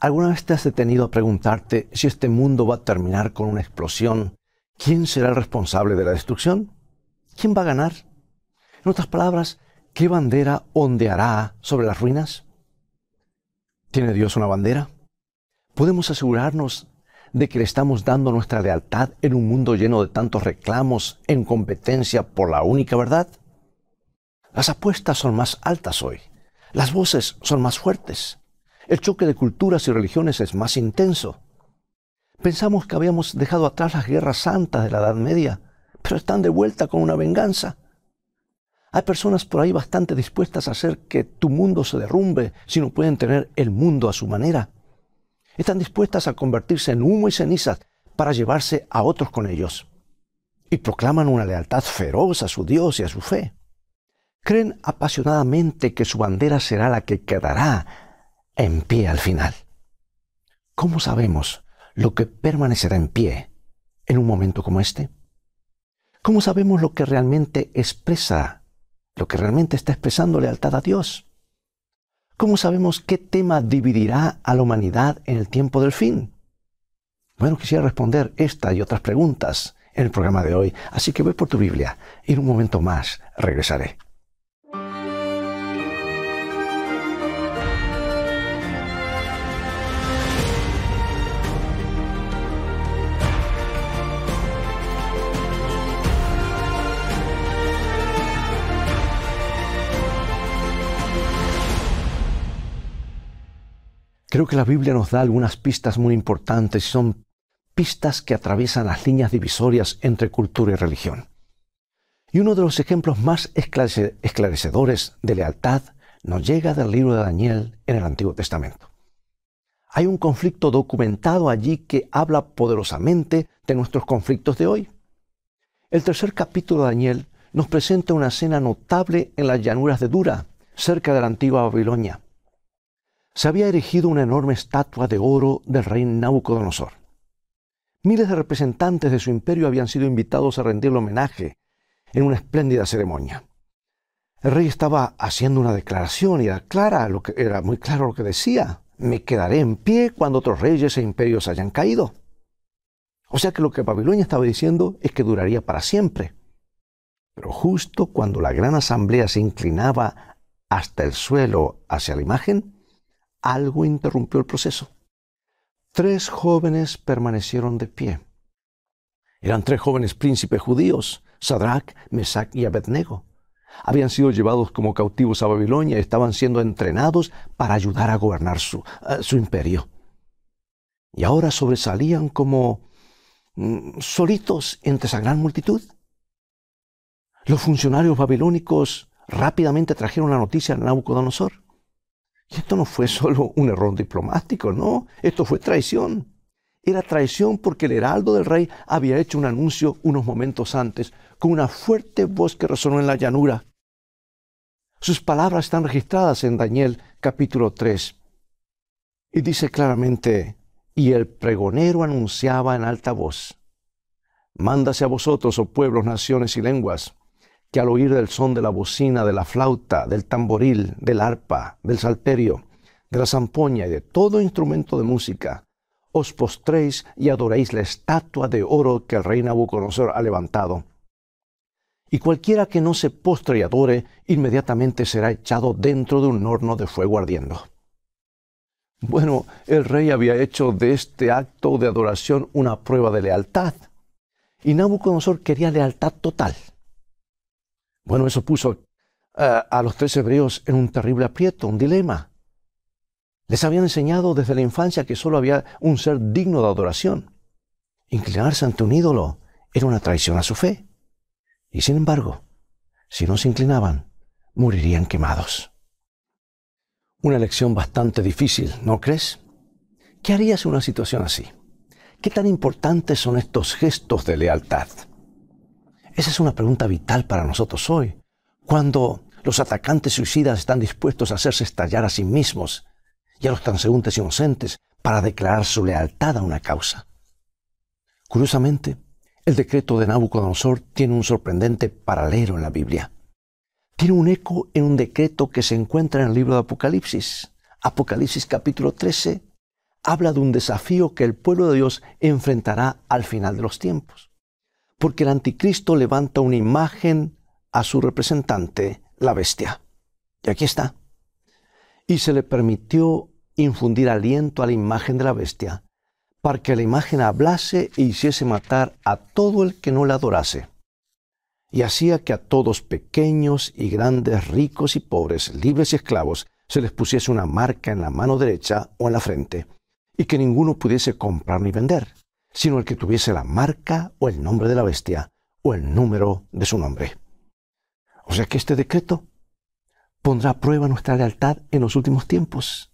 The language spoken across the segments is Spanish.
¿Alguna vez te has detenido a preguntarte si este mundo va a terminar con una explosión? ¿Quién será el responsable de la destrucción? ¿Quién va a ganar? En otras palabras, ¿qué bandera ondeará sobre las ruinas? ¿Tiene Dios una bandera? ¿Podemos asegurarnos de que le estamos dando nuestra lealtad en un mundo lleno de tantos reclamos en competencia por la única verdad? Las apuestas son más altas hoy. Las voces son más fuertes. El choque de culturas y religiones es más intenso. Pensamos que habíamos dejado atrás las guerras santas de la Edad Media, pero están de vuelta con una venganza. Hay personas por ahí bastante dispuestas a hacer que tu mundo se derrumbe si no pueden tener el mundo a su manera. Están dispuestas a convertirse en humo y cenizas para llevarse a otros con ellos. Y proclaman una lealtad feroz a su Dios y a su fe. Creen apasionadamente que su bandera será la que quedará en pie al final. ¿Cómo sabemos lo que permanecerá en pie en un momento como este? ¿Cómo sabemos lo que realmente expresa, lo que realmente está expresando lealtad a Dios? ¿Cómo sabemos qué tema dividirá a la humanidad en el tiempo del fin? Bueno, quisiera responder esta y otras preguntas en el programa de hoy, así que voy por tu Biblia y en un momento más regresaré. Creo que la Biblia nos da algunas pistas muy importantes y son pistas que atraviesan las líneas divisorias entre cultura y religión. Y uno de los ejemplos más esclarecedores de lealtad nos llega del libro de Daniel en el Antiguo Testamento. Hay un conflicto documentado allí que habla poderosamente de nuestros conflictos de hoy. El tercer capítulo de Daniel nos presenta una escena notable en las llanuras de Dura, cerca de la antigua Babilonia se había erigido una enorme estatua de oro del rey Nabucodonosor. Miles de representantes de su imperio habían sido invitados a rendirle homenaje en una espléndida ceremonia. El rey estaba haciendo una declaración y era, clara lo que, era muy claro lo que decía. Me quedaré en pie cuando otros reyes e imperios hayan caído. O sea que lo que Babilonia estaba diciendo es que duraría para siempre. Pero justo cuando la gran asamblea se inclinaba hasta el suelo hacia la imagen, algo interrumpió el proceso. Tres jóvenes permanecieron de pie. Eran tres jóvenes príncipes judíos, Sadrach, Mesach y Abednego. Habían sido llevados como cautivos a Babilonia y estaban siendo entrenados para ayudar a gobernar su, eh, su imperio. Y ahora sobresalían como mm, solitos entre esa gran multitud. Los funcionarios babilónicos rápidamente trajeron la noticia a Nabucodonosor. Y esto no fue solo un error diplomático, no, esto fue traición. Era traición porque el heraldo del rey había hecho un anuncio unos momentos antes con una fuerte voz que resonó en la llanura. Sus palabras están registradas en Daniel capítulo 3. Y dice claramente, y el pregonero anunciaba en alta voz, Mándase a vosotros, oh pueblos, naciones y lenguas, que al oír del son de la bocina, de la flauta, del tamboril, del arpa, del salterio, de la zampoña y de todo instrumento de música, os postréis y adoréis la estatua de oro que el rey Nabucodonosor ha levantado. Y cualquiera que no se postre y adore, inmediatamente será echado dentro de un horno de fuego ardiendo. Bueno, el rey había hecho de este acto de adoración una prueba de lealtad, y Nabucodonosor quería lealtad total. Bueno, eso puso eh, a los tres hebreos en un terrible aprieto, un dilema. Les habían enseñado desde la infancia que solo había un ser digno de adoración. Inclinarse ante un ídolo era una traición a su fe. Y sin embargo, si no se inclinaban, morirían quemados. Una lección bastante difícil, ¿no crees? ¿Qué harías en una situación así? ¿Qué tan importantes son estos gestos de lealtad? Esa es una pregunta vital para nosotros hoy. Cuando los atacantes suicidas están dispuestos a hacerse estallar a sí mismos y a los transeúntes inocentes para declarar su lealtad a una causa. Curiosamente, el decreto de Nabucodonosor tiene un sorprendente paralelo en la Biblia. Tiene un eco en un decreto que se encuentra en el libro de Apocalipsis. Apocalipsis capítulo 13 habla de un desafío que el pueblo de Dios enfrentará al final de los tiempos. Porque el anticristo levanta una imagen a su representante, la bestia. Y aquí está. Y se le permitió infundir aliento a la imagen de la bestia, para que la imagen hablase e hiciese matar a todo el que no la adorase. Y hacía que a todos pequeños y grandes, ricos y pobres, libres y esclavos, se les pusiese una marca en la mano derecha o en la frente, y que ninguno pudiese comprar ni vender, sino el que tuviese la marca o el nombre de la bestia o el número de su nombre. O sea que este decreto pondrá a prueba nuestra lealtad en los últimos tiempos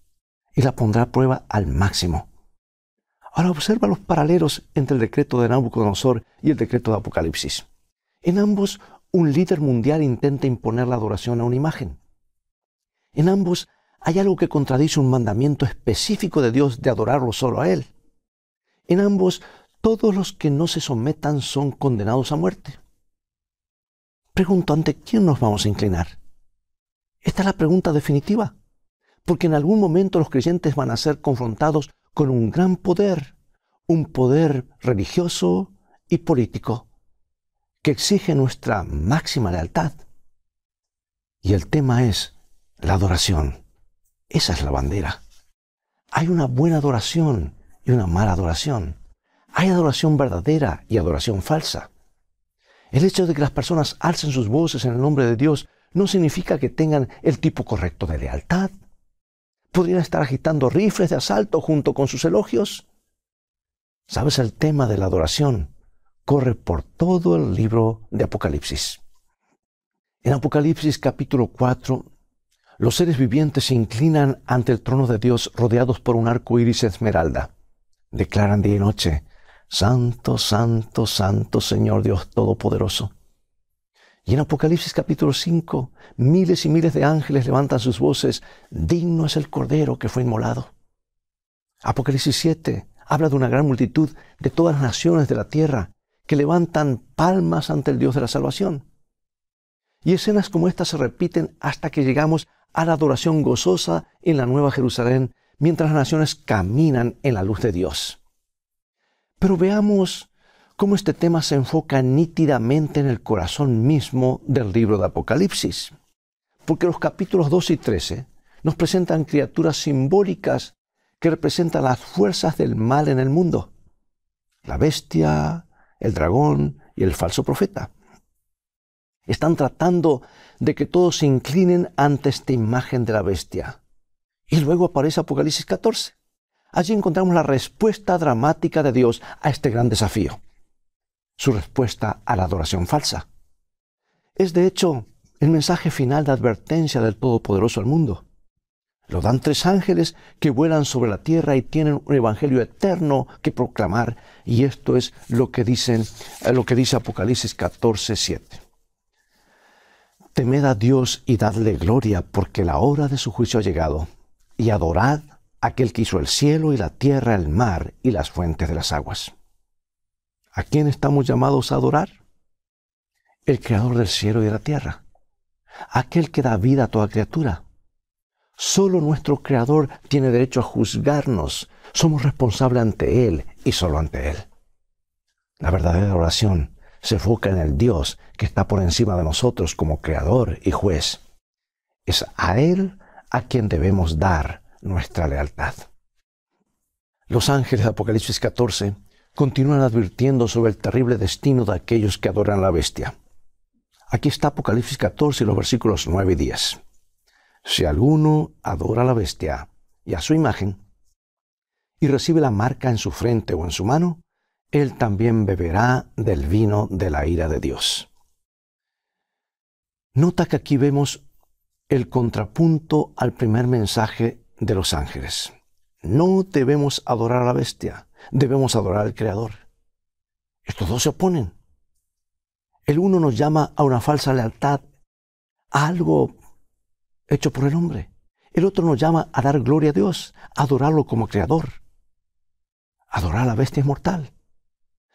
y la pondrá a prueba al máximo. Ahora observa los paralelos entre el decreto de Nabucodonosor y el decreto de Apocalipsis. En ambos, un líder mundial intenta imponer la adoración a una imagen. En ambos hay algo que contradice un mandamiento específico de Dios de adorarlo solo a Él. En ambos, todos los que no se sometan son condenados a muerte. Pregunto, ¿ante quién nos vamos a inclinar? Esta es la pregunta definitiva, porque en algún momento los creyentes van a ser confrontados con un gran poder, un poder religioso y político, que exige nuestra máxima lealtad. Y el tema es la adoración. Esa es la bandera. Hay una buena adoración y una mala adoración. Hay adoración verdadera y adoración falsa. El hecho de que las personas alcen sus voces en el nombre de Dios no significa que tengan el tipo correcto de lealtad. Podrían estar agitando rifles de asalto junto con sus elogios. ¿Sabes? El tema de la adoración corre por todo el libro de Apocalipsis. En Apocalipsis capítulo 4 los seres vivientes se inclinan ante el trono de Dios rodeados por un arco iris esmeralda. Declaran día y noche, Santo, Santo, Santo Señor Dios Todopoderoso. Y en Apocalipsis capítulo 5, miles y miles de ángeles levantan sus voces, digno es el Cordero que fue inmolado. Apocalipsis 7 habla de una gran multitud de todas las naciones de la tierra que levantan palmas ante el Dios de la salvación. Y escenas como esta se repiten hasta que llegamos a la adoración gozosa en la Nueva Jerusalén mientras las naciones caminan en la luz de Dios. Pero veamos cómo este tema se enfoca nítidamente en el corazón mismo del libro de Apocalipsis. Porque los capítulos 2 y 13 nos presentan criaturas simbólicas que representan las fuerzas del mal en el mundo. La bestia, el dragón y el falso profeta. Están tratando de que todos se inclinen ante esta imagen de la bestia. Y luego aparece Apocalipsis 14. Allí encontramos la respuesta dramática de Dios a este gran desafío. Su respuesta a la adoración falsa. Es de hecho el mensaje final de advertencia del Todopoderoso al mundo. Lo dan tres ángeles que vuelan sobre la tierra y tienen un evangelio eterno que proclamar. Y esto es lo que dicen, lo que dice Apocalipsis 14, 7. Temed a Dios y dadle gloria, porque la hora de su juicio ha llegado, y adorad aquel que hizo el cielo y la tierra, el mar y las fuentes de las aguas. ¿A quién estamos llamados a adorar? El creador del cielo y de la tierra, aquel que da vida a toda criatura. Solo nuestro creador tiene derecho a juzgarnos. Somos responsables ante Él y solo ante Él. La verdadera oración se enfoca en el Dios que está por encima de nosotros como creador y juez. Es a Él a quien debemos dar nuestra lealtad. Los ángeles de Apocalipsis 14 continúan advirtiendo sobre el terrible destino de aquellos que adoran a la bestia. Aquí está Apocalipsis 14 y los versículos 9 y 10. Si alguno adora a la bestia y a su imagen, y recibe la marca en su frente o en su mano, él también beberá del vino de la ira de Dios. Nota que aquí vemos el contrapunto al primer mensaje de los ángeles. No debemos adorar a la bestia, debemos adorar al Creador. Estos dos se oponen. El uno nos llama a una falsa lealtad, a algo hecho por el hombre. El otro nos llama a dar gloria a Dios, a adorarlo como Creador. Adorar a la bestia es mortal.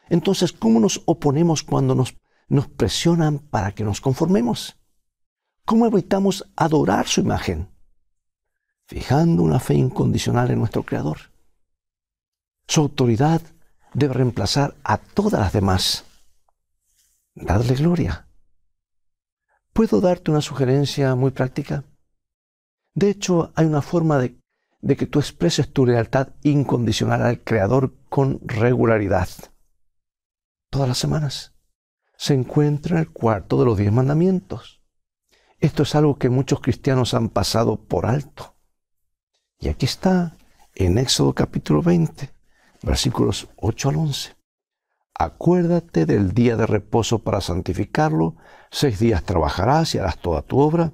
Entonces, ¿cómo nos oponemos cuando nos, nos presionan para que nos conformemos? ¿Cómo evitamos adorar su imagen? Fijando una fe incondicional en nuestro Creador. Su autoridad debe reemplazar a todas las demás. Dadle gloria. ¿Puedo darte una sugerencia muy práctica? De hecho, hay una forma de, de, que tú expreses tu lealtad incondicional al Creador con regularidad. Todas las semanas. Se encuentra en el cuarto de los diez mandamientos. Esto es algo que muchos cristianos han pasado por alto. Y aquí está en Éxodo capítulo 20, versículos 8 al 11. Acuérdate del día de reposo para santificarlo. Seis días trabajarás y harás toda tu obra,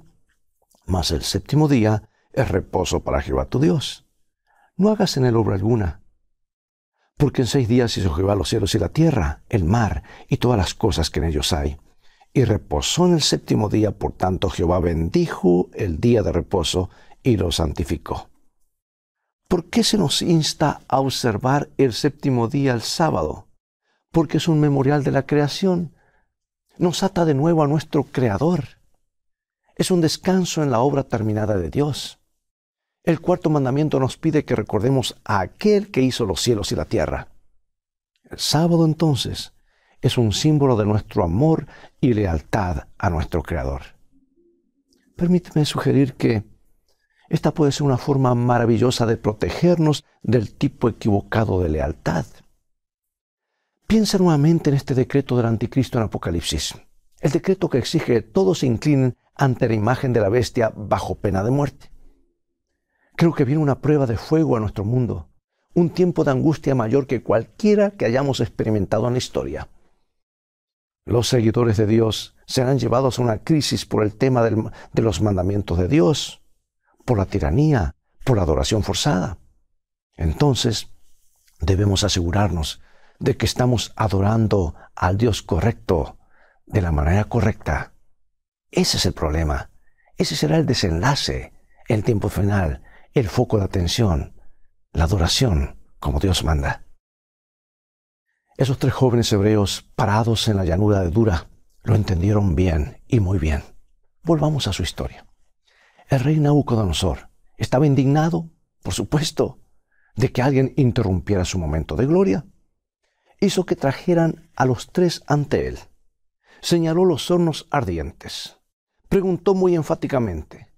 mas el séptimo día es reposo para Jehová tu Dios. No hagas en él obra alguna, porque en seis días hizo Jehová los cielos y la tierra, el mar y todas las cosas que en ellos hay. Y reposó en el séptimo día, por tanto Jehová bendijo el día de reposo y lo santificó. ¿Por qué se nos insta a observar el séptimo día el sábado? Porque es un memorial de la creación. Nos ata de nuevo a nuestro Creador. Es un descanso en la obra terminada de Dios. El cuarto mandamiento nos pide que recordemos a aquel que hizo los cielos y la tierra. El sábado entonces es un símbolo de nuestro amor y lealtad a nuestro Creador. Permíteme sugerir que esta puede ser una forma maravillosa de protegernos del tipo equivocado de lealtad. Piensa nuevamente en este decreto del anticristo en Apocalipsis, el decreto que exige que todos se inclinen ante la imagen de la bestia bajo pena de muerte. Creo que viene una prueba de fuego a nuestro mundo, un tiempo de angustia mayor que cualquiera que hayamos experimentado en la historia. Los seguidores de Dios serán llevados a una crisis por el tema de los mandamientos de Dios, por la tiranía, por la adoración forzada. Entonces, debemos asegurarnos de que estamos adorando al Dios correcto, de la manera correcta. Ese es el problema. Ese será el desenlace, el tiempo final, el foco de atención, la adoración como Dios manda. Esos tres jóvenes hebreos parados en la llanura de Dura lo entendieron bien y muy bien. Volvamos a su historia. El rey Nabucodonosor estaba indignado, por supuesto, de que alguien interrumpiera su momento de gloria. Hizo que trajeran a los tres ante él. Señaló los hornos ardientes. Preguntó muy enfáticamente,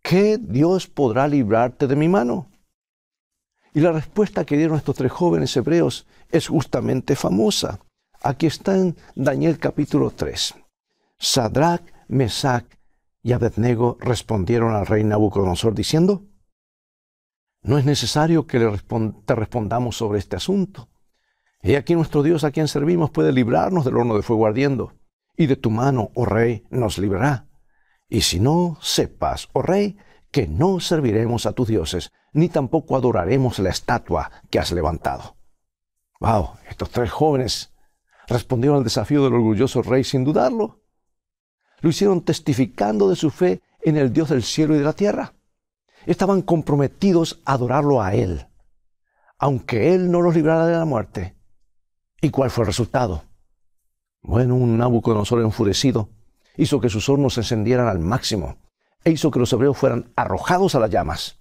¿qué Dios podrá librarte de mi mano? Y la respuesta que dieron estos tres jóvenes hebreos es justamente famosa. Aquí está en Daniel capítulo 3. Sadrach, Mesach y Abednego respondieron al rey Nabucodonosor diciendo, no es necesario que le te respondamos sobre este asunto. He aquí nuestro Dios a quien servimos puede librarnos del horno de fuego ardiendo, y de tu mano, oh rey, nos librará. Y si no, sepas, oh rey, que no serviremos a tus dioses, ni tampoco adoraremos la estatua que has levantado. Wow, estos tres jóvenes respondieron al desafío del orgulloso rey sin dudarlo. Lo hicieron testificando de su fe en el Dios del cielo y de la tierra. Estaban comprometidos a adorarlo a Él, aunque Él no los librara de la muerte. ¿Y cuál fue el resultado? Bueno, un Nabucodonosor enfurecido hizo que sus hornos se encendieran al máximo e hizo que los hebreos fueran arrojados a las llamas.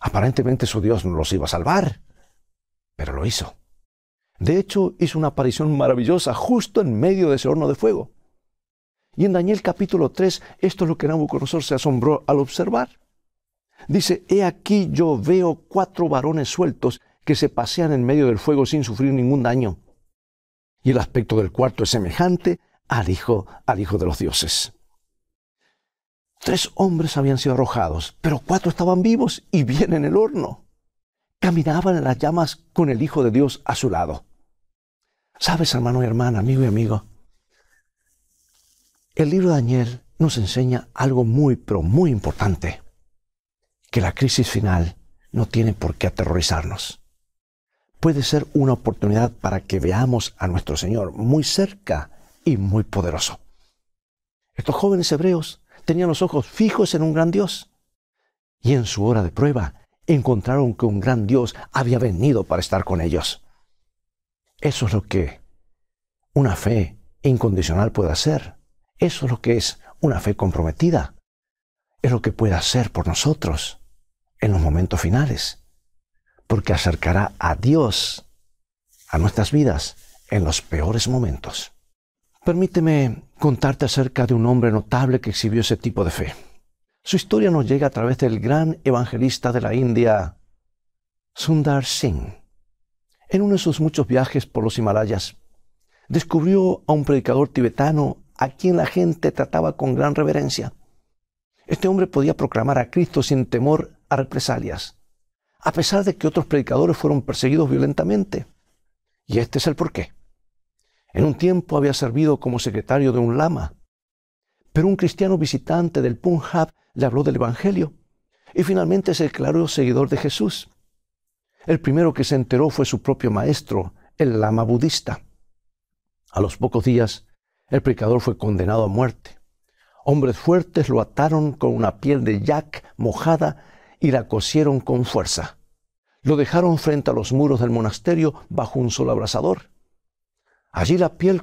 Aparentemente su Dios no los iba a salvar, pero lo hizo. De hecho, hizo una aparición maravillosa justo en medio de ese horno de fuego. Y en Daniel capítulo 3, esto es lo que Nabucodonosor se asombró al observar. Dice, he aquí yo veo cuatro varones sueltos que se pasean en medio del fuego sin sufrir ningún daño. Y el aspecto del cuarto es semejante al hijo, al hijo de los dioses. Tres hombres habían sido arrojados, pero cuatro estaban vivos y bien en el horno. Caminaban en las llamas con el Hijo de Dios a su lado. Sabes, hermano y hermana, amigo y amigo, el libro de Daniel nos enseña algo muy, pero muy importante, que la crisis final no tiene por qué aterrorizarnos. Puede ser una oportunidad para que veamos a nuestro Señor muy cerca y muy poderoso. Estos jóvenes hebreos tenían los ojos fijos en un gran Dios y en su hora de prueba encontraron que un gran Dios había venido para estar con ellos. Eso es lo que una fe incondicional puede hacer. Eso es lo que es una fe comprometida. Es lo que puede hacer por nosotros en los momentos finales. porque acercará a Dios a nuestras vidas en los peores momentos. Permíteme contarte acerca de un hombre notable que exhibió ese tipo de fe. Su historia nos llega a través del gran evangelista de la India, Sundar Singh. En uno de sus muchos viajes por los Himalayas, descubrió a un predicador tibetano a quien la gente trataba con gran reverencia. Este hombre podía proclamar a Cristo sin temor a represalias, a pesar de que otros predicadores fueron perseguidos violentamente. Y este es el porqué. En un tiempo había servido como secretario de un lama, pero un cristiano visitante del Punjab le habló del Evangelio y finalmente se declaró seguidor de Jesús. El primero que se enteró fue su propio maestro, el lama budista. A los pocos días, el predicador fue condenado a muerte. Hombres fuertes lo ataron con una piel de yak mojada y la cosieron con fuerza. Lo dejaron frente a los muros del monasterio bajo un solo abrasador. Allí la piel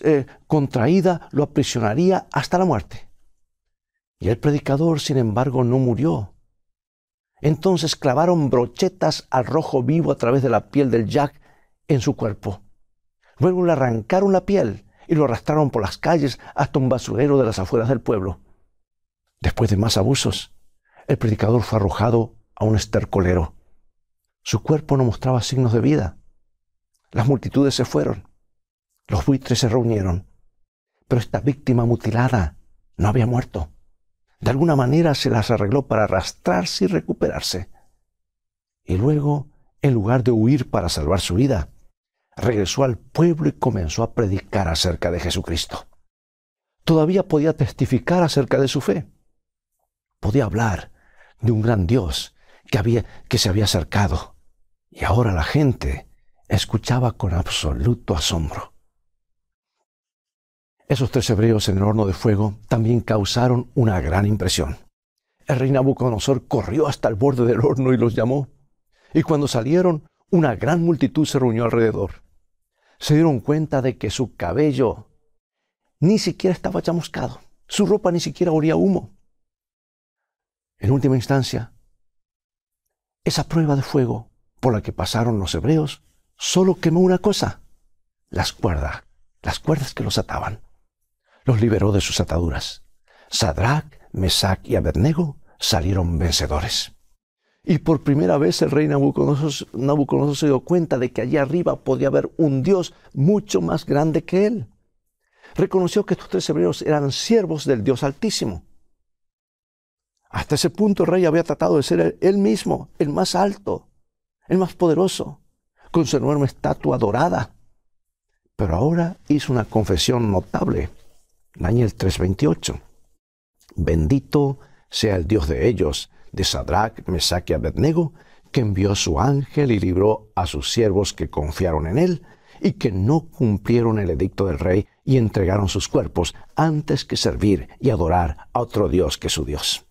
eh, contraída lo aprisionaría hasta la muerte. Y el predicador, sin embargo, no murió. Entonces clavaron brochetas al rojo vivo a través de la piel del yak en su cuerpo. Luego le arrancaron la piel y lo arrastraron por las calles hasta un basurero de las afueras del pueblo. Después de más abusos, el predicador fue arrojado a un estercolero. Su cuerpo no mostraba signos de vida. Las multitudes se fueron. Los buitres se reunieron, pero esta víctima mutilada no había muerto. De alguna manera se las arregló para arrastrarse y recuperarse. Y luego, en lugar de huir para salvar su vida, regresó al pueblo y comenzó a predicar acerca de Jesucristo. Todavía podía testificar acerca de su fe. Podía hablar de un gran Dios que, había, que se había acercado. Y ahora la gente escuchaba con absoluto asombro. Esos tres hebreos en el horno de fuego también causaron una gran impresión. El rey Nabucodonosor corrió hasta el borde del horno y los llamó. Y cuando salieron, una gran multitud se reunió alrededor. Se dieron cuenta de que su cabello ni siquiera estaba chamuscado. Su ropa ni siquiera olía humo. En última instancia, esa prueba de fuego por la que pasaron los hebreos solo quemó una cosa, las cuerdas, las cuerdas que los ataban los liberó de sus ataduras. Sadrach, Mesach y Abednego salieron vencedores. Y por primera vez el rey Nabucodonosor, se dio cuenta de que allí arriba podía haber un Dios mucho más grande que él. Reconoció que estos tres hebreos eran siervos del Dios Altísimo. Hasta ese punto el rey había tratado de ser él mismo, el más alto, el más poderoso, con su enorme estatua dorada. Pero ahora hizo una confesión notable. Daniel 3:28. Bendito sea el Dios de ellos, de Sadrach, Mesach y Abednego, que envió su ángel y libró a sus siervos que confiaron en él y que no cumplieron el edicto del rey y entregaron sus cuerpos antes que servir y adorar a otro Dios que su Dios.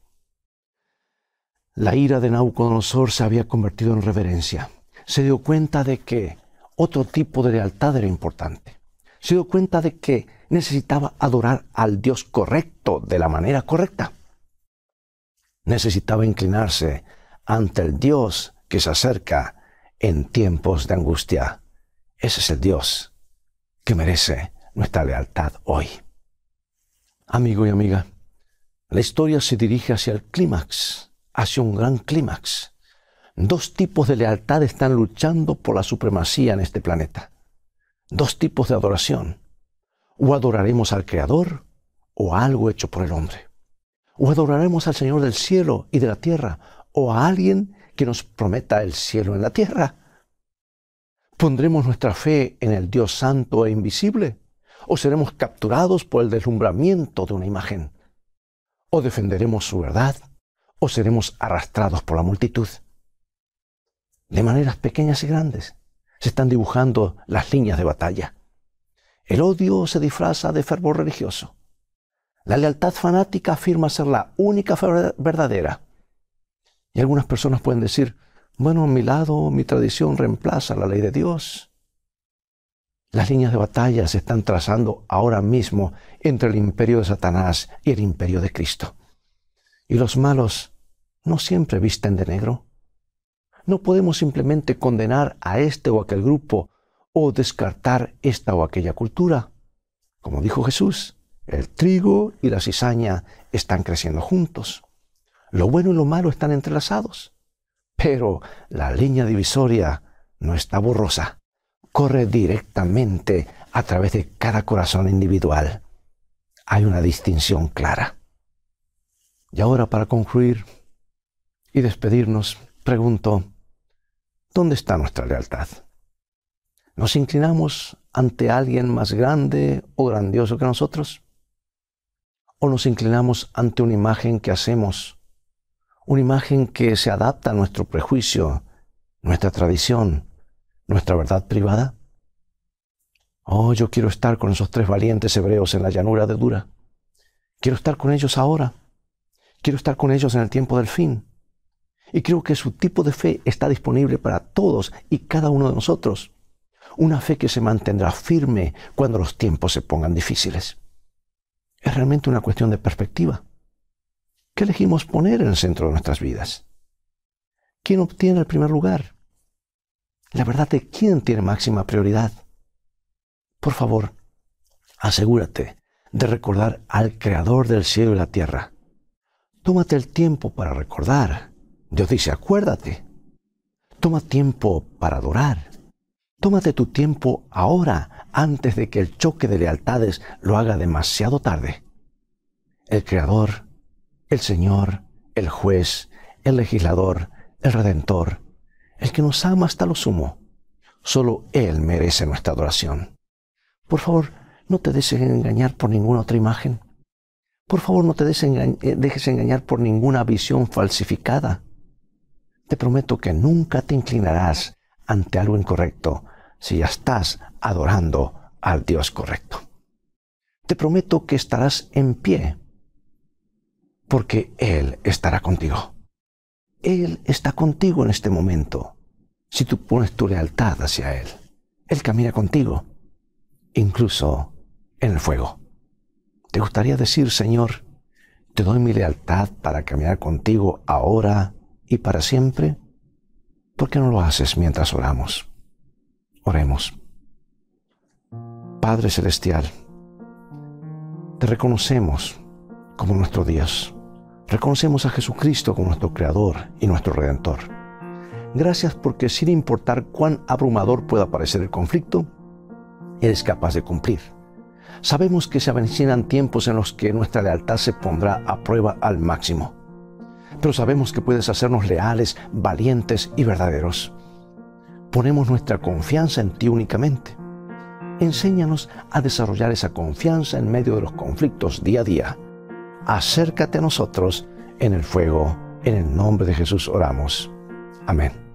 La ira de Nabucodonosor se había convertido en reverencia. Se dio cuenta de que otro tipo de lealtad era importante. Se dio cuenta de que necesitaba adorar al Dios correcto de la manera correcta. Necesitaba inclinarse ante el Dios que se acerca en tiempos de angustia. Ese es el Dios que merece nuestra lealtad hoy. Amigo y amiga, la historia se dirige hacia el clímax, hacia un gran clímax. Dos tipos de lealtad están luchando por la supremacía en este planeta. Dos tipos de adoración o adoraremos al Creador o a algo hecho por el hombre. O adoraremos al Señor del cielo y de la tierra o a alguien que nos prometa el cielo en la tierra. ¿Pondremos nuestra fe en el Dios santo e invisible? ¿O seremos capturados por el deslumbramiento de una imagen? ¿O defenderemos su verdad? ¿O seremos arrastrados por la multitud? De maneras pequeñas y grandes se están dibujando las líneas de batalla. El odio se disfraza de fervor religioso. La lealtad fanática afirma ser la única verdadera. Y algunas personas pueden decir, bueno, a mi lado mi tradición reemplaza la ley de Dios. Las líneas de batalla se están trazando ahora mismo entre el imperio de Satanás y el imperio de Cristo. Y los malos no siempre visten de negro. No podemos simplemente condenar a este o aquel grupo o descartar esta o aquella cultura. Como dijo Jesús, el trigo y la cizaña están creciendo juntos. Lo bueno y lo malo están entrelazados. Pero la línea divisoria no está borrosa. Corre directamente a través de cada corazón individual. Hay una distinción clara. Y ahora para concluir y despedirnos, pregunto, ¿dónde está nuestra lealtad? ¿Nos inclinamos ante alguien más grande o grandioso que nosotros? ¿O nos inclinamos ante una imagen que hacemos, una imagen que se adapta a nuestro prejuicio, nuestra tradición, nuestra verdad privada? Oh, yo quiero estar con esos tres valientes hebreos en la llanura de Dura. Quiero estar con ellos ahora Quiero estar con ellos en el tiempo del fin. Y creo que su tipo de fe está disponible para todos y cada uno de nosotros. Una fe que se mantendrá firme cuando los tiempos se pongan difíciles. Es realmente una cuestión de perspectiva. ¿Qué elegimos poner en el centro de nuestras vidas? ¿Quién obtiene el primer lugar? La verdad de quién tiene máxima prioridad. Por favor, asegúrate de recordar al Creador del cielo y la tierra Tómate el tiempo para recordar. Dios dice, acuérdate. Toma tiempo para adorar. Tómate tu tiempo ahora, antes de que el choque de lealtades lo haga demasiado tarde. El Creador, el Señor, el Juez, el Legislador, el Redentor, el que nos ama hasta lo sumo, solo Él merece nuestra adoración. Por favor, no te dejes engañar por ninguna otra imagen. Por favor, no te eh, dejes engañar por ninguna visión falsificada. Te prometo que nunca te inclinarás ante algo incorrecto si ya estás adorando al Dios correcto. Te prometo que estarás en pie porque Él estará contigo. Él está contigo en este momento. Si tú pones tu lealtad hacia Él, Él camina contigo, incluso en el fuego. ¿Te gustaría decir, Señor, te doy mi lealtad para caminar contigo ahora y para siempre? ¿Por qué no lo haces mientras oramos? Oremos. Padre Celestial, te reconocemos como nuestro Dios. Reconocemos a Jesucristo como nuestro Creador y nuestro Redentor. Gracias porque sin importar cuán abrumador pueda parecer el conflicto, eres capaz de cumplir Sabemos que se avecinan tiempos en los que nuestra lealtad se pondrá a prueba al máximo. Pero sabemos que puedes hacernos leales, valientes y verdaderos. Ponemos nuestra confianza en ti únicamente. Enséñanos a desarrollar esa confianza en medio de los conflictos día a día. Acércate a nosotros en el fuego. En el nombre de Jesús oramos. Amén.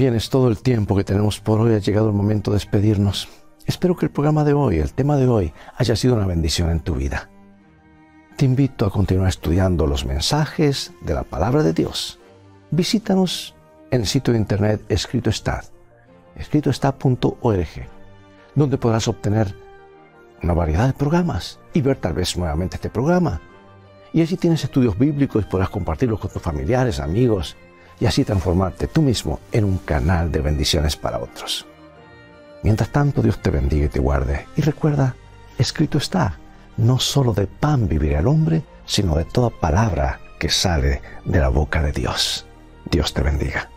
Bien, es todo el tiempo que tenemos por hoy. Ha llegado el momento de despedirnos. Espero que el programa de hoy, el tema de hoy, haya sido una bendición en tu vida. Te invito a continuar estudiando los mensajes de la palabra de Dios. Visítanos en el sitio de internet Escrito Está, donde podrás obtener una variedad de programas y ver tal vez nuevamente este programa. Y allí tienes estudios bíblicos y podrás compartirlos con tus familiares, amigos, y así transformarte tú mismo en un canal de bendiciones para otros. Mientras tanto, Dios te bendiga y te guarde. Y recuerda, escrito está, no solo de pan vivirá el hombre, sino de toda palabra que sale de la boca de Dios. Dios te bendiga.